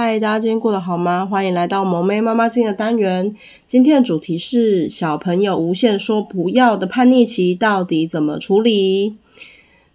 嗨，大家今天过得好吗？欢迎来到萌妹妈妈经的单元。今天的主题是小朋友无限说不要的叛逆期到底怎么处理？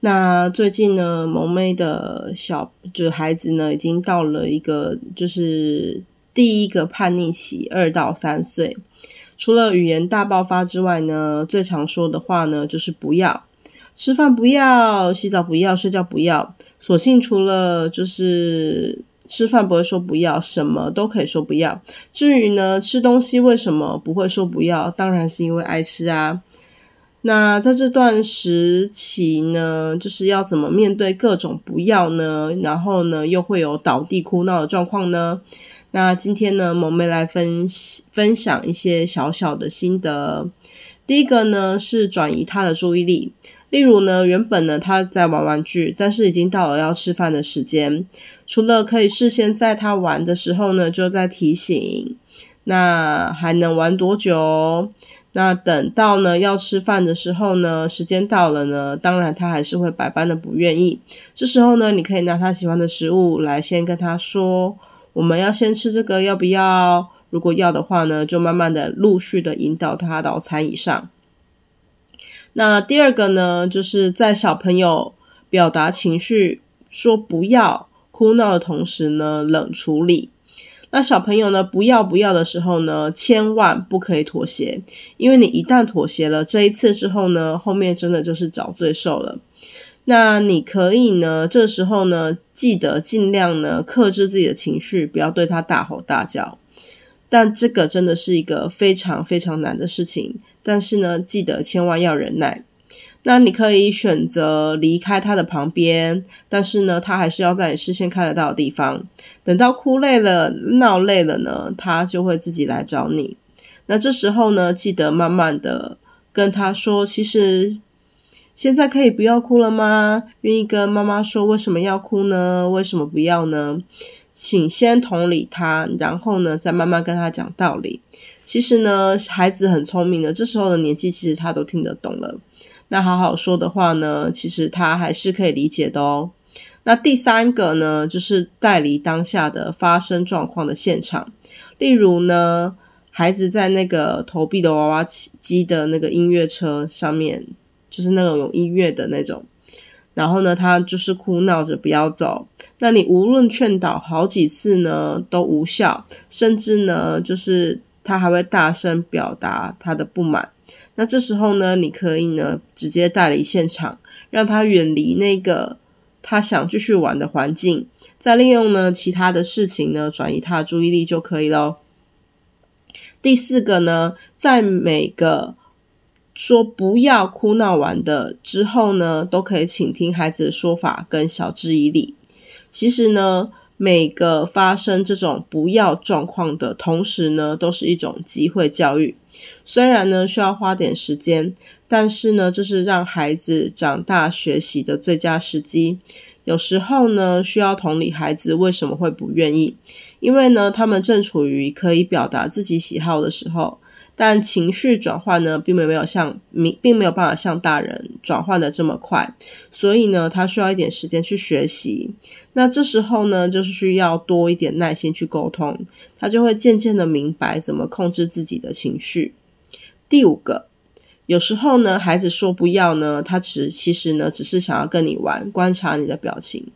那最近呢，萌妹的小就孩子呢，已经到了一个就是第一个叛逆期，二到三岁。除了语言大爆发之外呢，最常说的话呢就是不要吃饭，不要洗澡，不要睡觉，不要。所幸除了就是。吃饭不会说不要，什么都可以说不要。至于呢，吃东西为什么不会说不要？当然是因为爱吃啊。那在这段时期呢，就是要怎么面对各种不要呢？然后呢，又会有倒地哭闹的状况呢？那今天呢，萌妹来分分享一些小小的心得。第一个呢，是转移他的注意力。例如呢，原本呢他在玩玩具，但是已经到了要吃饭的时间。除了可以事先在他玩的时候呢，就在提醒，那还能玩多久？那等到呢要吃饭的时候呢，时间到了呢，当然他还是会百般的不愿意。这时候呢，你可以拿他喜欢的食物来先跟他说，我们要先吃这个，要不要？如果要的话呢，就慢慢的陆续的引导他到餐椅上。那第二个呢，就是在小朋友表达情绪、说不要、哭闹的同时呢，冷处理。那小朋友呢，不要不要的时候呢，千万不可以妥协，因为你一旦妥协了这一次之后呢，后面真的就是找罪受了。那你可以呢，这时候呢，记得尽量呢，克制自己的情绪，不要对他大吼大叫。但这个真的是一个非常非常难的事情。但是呢，记得千万要忍耐。那你可以选择离开他的旁边，但是呢，他还是要在你视线看得到的地方。等到哭累了、闹累了呢，他就会自己来找你。那这时候呢，记得慢慢的跟他说：“其实现在可以不要哭了吗？愿意跟妈妈说为什么要哭呢？为什么不要呢？”请先同理他，然后呢，再慢慢跟他讲道理。其实呢，孩子很聪明的，这时候的年纪其实他都听得懂了。那好好说的话呢，其实他还是可以理解的哦。那第三个呢，就是带离当下的发生状况的现场。例如呢，孩子在那个投币的娃娃机的那个音乐车上面，就是那种有音乐的那种。然后呢，他就是哭闹着不要走。那你无论劝导好几次呢，都无效，甚至呢，就是他还会大声表达他的不满。那这时候呢，你可以呢，直接带离现场，让他远离那个他想继续玩的环境，再利用呢其他的事情呢，转移他的注意力就可以喽。第四个呢，在每个说不要哭闹完的之后呢，都可以倾听孩子的说法跟晓之以理。其实呢，每个发生这种不要状况的同时呢，都是一种机会教育。虽然呢需要花点时间，但是呢，这是让孩子长大学习的最佳时机。有时候呢，需要同理孩子为什么会不愿意，因为呢，他们正处于可以表达自己喜好的时候。但情绪转换呢，并没有像并没有办法像大人转换的这么快，所以呢，他需要一点时间去学习。那这时候呢，就是需要多一点耐心去沟通，他就会渐渐的明白怎么控制自己的情绪。第五个，有时候呢，孩子说不要呢，他只其实呢，只是想要跟你玩，观察你的表情。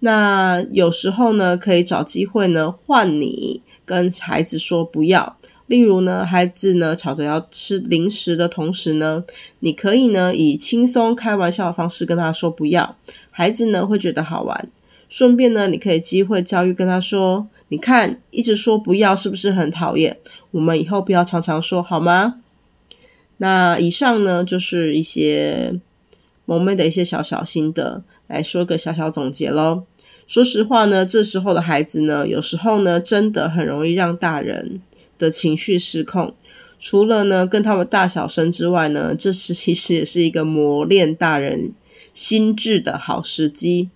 那有时候呢，可以找机会呢，换你跟孩子说不要。例如呢，孩子呢吵着要吃零食的同时呢，你可以呢以轻松开玩笑的方式跟他说不要，孩子呢会觉得好玩。顺便呢，你可以机会教育跟他说，你看一直说不要是不是很讨厌？我们以后不要常常说好吗？那以上呢就是一些萌妹的一些小小心得，来说个小小总结喽。说实话呢，这时候的孩子呢，有时候呢，真的很容易让大人的情绪失控。除了呢，跟他们大小声之外呢，这是其实也是一个磨练大人心智的好时机。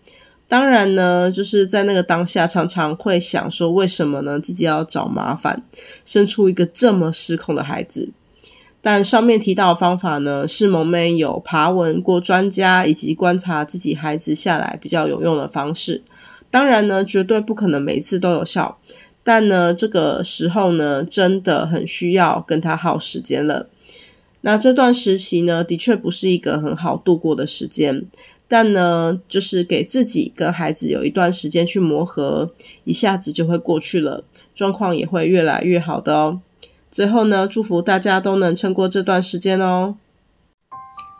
当然呢，就是在那个当下，常常会想说，为什么呢？自己要找麻烦，生出一个这么失控的孩子。但上面提到的方法呢，是萌妹有爬文过专家以及观察自己孩子下来比较有用的方式。当然呢，绝对不可能每次都有效。但呢，这个时候呢，真的很需要跟他耗时间了。那这段时期呢，的确不是一个很好度过的时间。但呢，就是给自己跟孩子有一段时间去磨合，一下子就会过去了，状况也会越来越好的哦。最后呢，祝福大家都能撑过这段时间哦。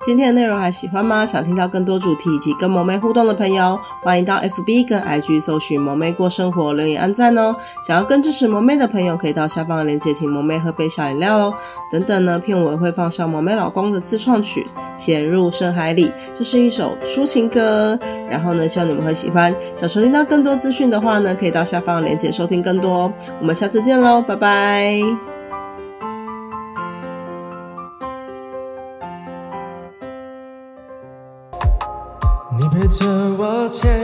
今天的内容还喜欢吗？想听到更多主题以及跟萌妹互动的朋友，欢迎到 FB 跟 IG 搜寻“萌妹过生活”，留言按赞哦。想要更支持萌妹的朋友，可以到下方的链接请萌妹喝杯小饮料哦。等等呢，片尾会放上萌妹老公的自创曲《潜入深海里》，这是一首抒情歌。然后呢，希望你们会喜欢。想收听到更多资讯的话呢，可以到下方的链接收听更多。我们下次见喽，拜拜。你陪着我潜